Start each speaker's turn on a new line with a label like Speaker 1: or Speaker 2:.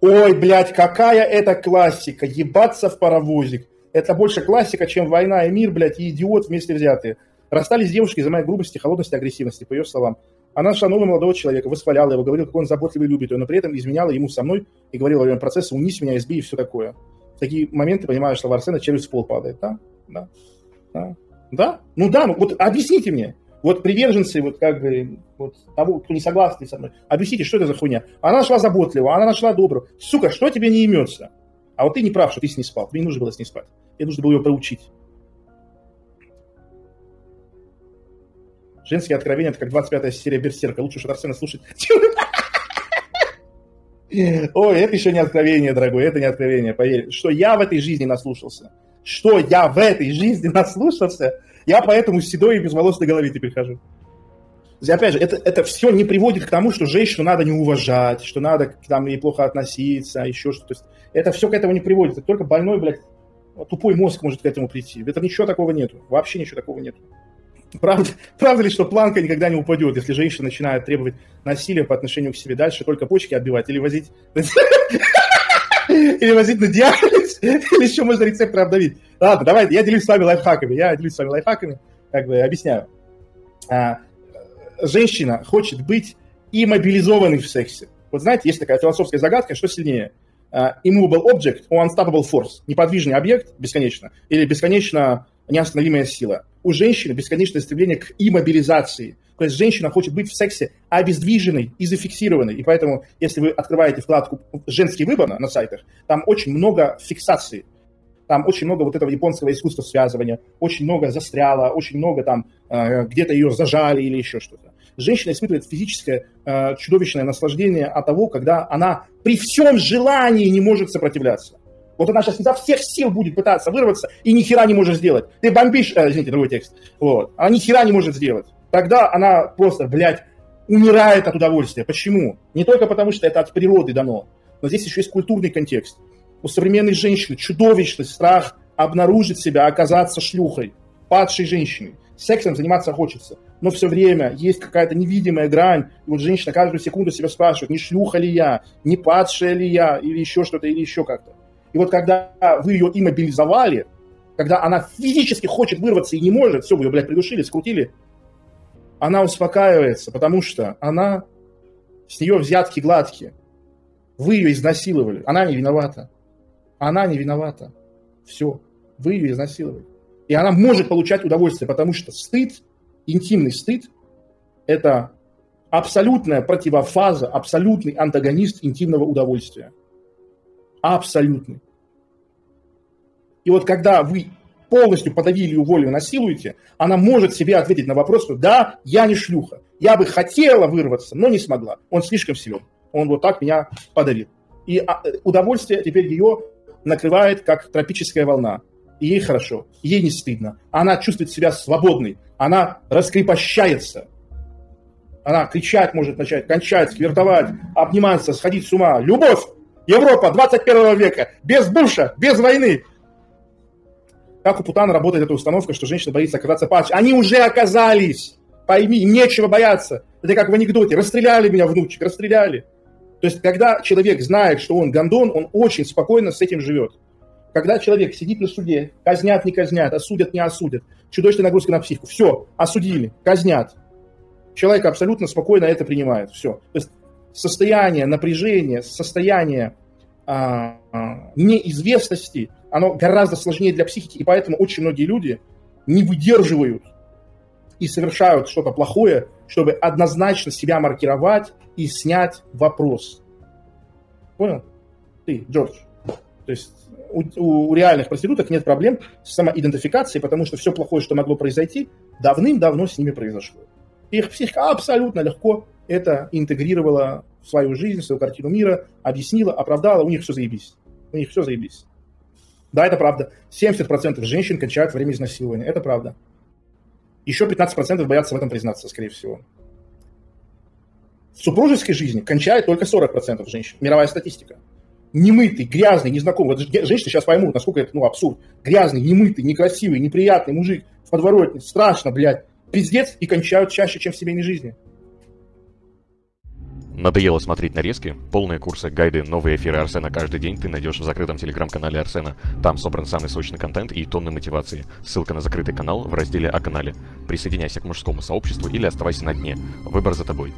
Speaker 1: Ой, блядь, какая это классика, ебаться в паровозик. Это больше классика, чем «Война и мир», блядь, и «Идиот» вместе взятые. Расстались девушки из-за моей грубости, холодности, агрессивности, по ее словам. Она нашла нового молодого человека, восхваляла его, говорила, как он заботливый любит ее, но при этом изменяла ему со мной и говорила во время процесса «унись меня, избей» и все такое. В такие моменты, понимаешь, что Арсена в пол падает. Да? Да. Да. Да? Ну да, ну вот объясните мне. Вот приверженцы, вот как бы, вот того, кто не согласны со мной, объясните, что это за хуйня. Она нашла заботливого, она нашла доброго. Сука, что тебе не имется? А вот ты не прав, что ты с ней спал. Тебе не нужно было с ней спать. Тебе нужно было ее проучить. Женские откровения, это как 25-я серия Берсерка. Лучше уж Арсена слушать. Ой, это еще не откровение, дорогой, это не откровение, поверь. Что я в этой жизни наслушался. Что я в этой жизни наслушался, я поэтому седой и без волос на голове теперь хожу. Опять же, это, это все не приводит к тому, что женщину надо не уважать, что надо к там ей плохо относиться, еще что-то. То есть это все к этому не приводит. Это только больной, блядь, тупой мозг может к этому прийти. Это ничего такого нету. Вообще ничего такого нету. Правда, правда ли, что планка никогда не упадет, если женщина начинает требовать насилия по отношению к себе дальше, только почки отбивать или возить или возить на диализ, или еще можно рецепторы обдавить. Ладно, давайте, я делюсь с вами лайфхаками, я делюсь с вами лайфхаками, как бы объясняю. А, женщина хочет быть иммобилизованной в сексе. Вот знаете, есть такая философская загадка, что сильнее? Uh, immovable object or unstoppable force. Неподвижный объект бесконечно или бесконечно неостановимая сила. У женщины бесконечное стремление к иммобилизации. То есть женщина хочет быть в сексе обездвиженной и зафиксированной. И поэтому, если вы открываете вкладку «Женский выбор» на сайтах, там очень много фиксации. Там очень много вот этого японского искусства связывания, очень много застряло, очень много там э, где-то ее зажали или еще что-то. Женщина испытывает физическое э, чудовищное наслаждение от того, когда она при всем желании не может сопротивляться. Вот она сейчас изо всех сил будет пытаться вырваться и ни хера не может сделать. Ты бомбишь, э, извините, другой текст. Вот. Она ни хера не может сделать. Тогда она просто, блядь, умирает от удовольствия. Почему? Не только потому, что это от природы дано, но здесь еще есть культурный контекст. У современной женщины чудовищный страх обнаружить себя, оказаться шлюхой, падшей женщиной. Сексом заниматься хочется, но все время есть какая-то невидимая грань. И вот женщина каждую секунду себя спрашивает, не шлюха ли я, не падшая ли я, или еще что-то, или еще как-то. И вот когда вы ее иммобилизовали, когда она физически хочет вырваться и не может, все, вы ее, блядь, придушили, скрутили, она успокаивается, потому что она, с нее взятки гладкие. Вы ее изнасиловали, она не виновата. Она не виновата. Все, вы ее изнасиловали. И она может получать удовольствие, потому что стыд, интимный стыд, это абсолютная противофаза, абсолютный антагонист интимного удовольствия. Абсолютный. И вот когда вы полностью подавили ее волю, насилуете, она может себе ответить на вопрос, что да, я не шлюха. Я бы хотела вырваться, но не смогла. Он слишком силен. Он вот так меня подавил. И а, удовольствие теперь ее накрывает, как тропическая волна. И ей хорошо, ей не стыдно. Она чувствует себя свободной. Она раскрепощается. Она кричать может начать, кончать, сквертовать, обниматься, сходить с ума. Любовь! Европа 21 века. Без Буша, без войны. Как у Путана работает эта установка, что женщина боится оказаться падшей? Они уже оказались. Пойми, им нечего бояться. Это как в анекдоте. Расстреляли меня, внучек, расстреляли. То есть, когда человек знает, что он гондон, он очень спокойно с этим живет. Когда человек сидит на суде, казнят, не казнят, осудят, не осудят, чудовищная нагрузка на психику, все, осудили, казнят. Человек абсолютно спокойно это принимает, все. То есть состояние напряжения, состояние а, а, неизвестности, оно гораздо сложнее для психики, и поэтому очень многие люди не выдерживают и совершают что-то плохое, чтобы однозначно себя маркировать и снять вопрос. Понял? Ты, Джордж. То есть у, у реальных проституток нет проблем с самоидентификацией, потому что все плохое, что могло произойти, давным-давно с ними произошло. Их психика абсолютно легко это интегрировала в свою жизнь, в свою картину мира, объяснила, оправдала, у них все заебись. У них все заебись. Да, это правда. 70% женщин кончают во время изнасилования. Это правда. Еще 15% боятся в этом признаться, скорее всего. В супружеской жизни кончает только 40% женщин. Мировая статистика. Немытый, грязный, незнакомый. Вот женщины сейчас поймут, насколько это ну, абсурд. Грязный, немытый, некрасивый, неприятный мужик в подворотне. Страшно, блядь. Пиздец и кончают чаще, чем в семейной жизни.
Speaker 2: Надоело смотреть нарезки? Полные курсы, гайды, новые эфиры Арсена каждый день ты найдешь в закрытом телеграм-канале Арсена. Там собран самый сочный контент и тонны мотивации. Ссылка на закрытый канал в разделе о канале. Присоединяйся к мужскому сообществу или оставайся на дне. Выбор за тобой.